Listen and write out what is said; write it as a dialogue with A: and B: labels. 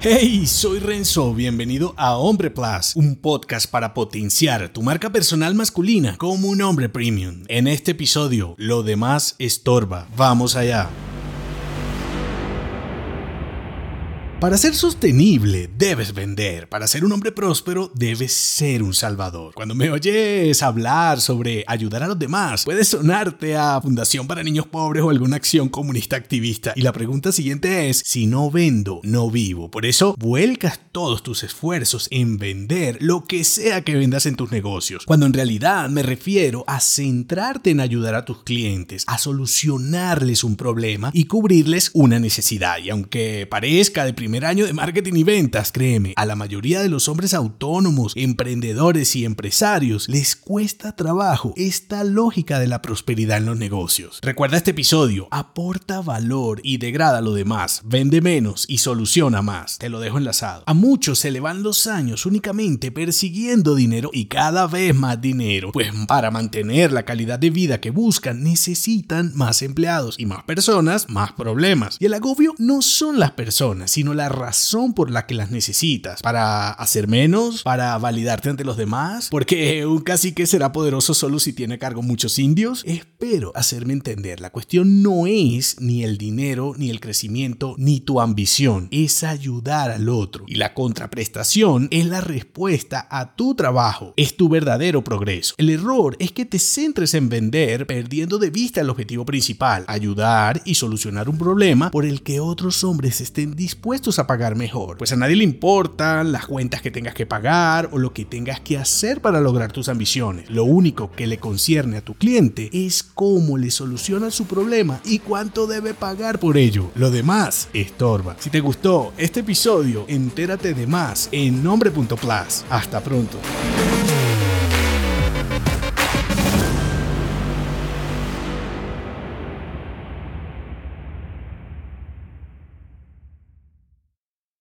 A: Hey, soy Renzo, bienvenido a Hombre Plus, un podcast para potenciar tu marca personal masculina como un hombre premium. En este episodio, lo demás estorba. Vamos allá. Para ser sostenible debes vender, para ser un hombre próspero debes ser un salvador. Cuando me oyes hablar sobre ayudar a los demás, puede sonarte a Fundación para Niños Pobres o alguna acción comunista activista. Y la pregunta siguiente es, si no vendo, no vivo. Por eso, vuelcas todos tus esfuerzos en vender lo que sea que vendas en tus negocios. Cuando en realidad me refiero a centrarte en ayudar a tus clientes, a solucionarles un problema y cubrirles una necesidad. Y aunque parezca de primer año de marketing y ventas, créeme, a la mayoría de los hombres autónomos, emprendedores y empresarios les cuesta trabajo esta lógica de la prosperidad en los negocios. Recuerda este episodio, aporta valor y degrada lo demás, vende menos y soluciona más. Te lo dejo enlazado. A muchos se le van los años únicamente persiguiendo dinero y cada vez más dinero, pues para mantener la calidad de vida que buscan necesitan más empleados y más personas, más problemas. Y el agobio no son las personas, sino la razón por la que las necesitas. Para hacer menos, para validarte ante los demás, porque un cacique será poderoso solo si tiene a cargo muchos indios. Espero hacerme entender. La cuestión no es ni el dinero, ni el crecimiento, ni tu ambición. Es ayudar al otro. Y la contraprestación es la respuesta a tu trabajo. Es tu verdadero progreso. El error es que te centres en vender perdiendo de vista el objetivo principal. Ayudar y solucionar un problema por el que otros hombres estén dispuestos a pagar mejor. Pues a nadie le importan las cuentas que tengas que pagar o lo que tengas que hacer para lograr tus ambiciones. Lo único que le concierne a tu cliente es cómo le soluciona su problema y cuánto debe pagar por ello. Lo demás estorba. Si te gustó este episodio, entérate de más en nombre.plus. Hasta pronto.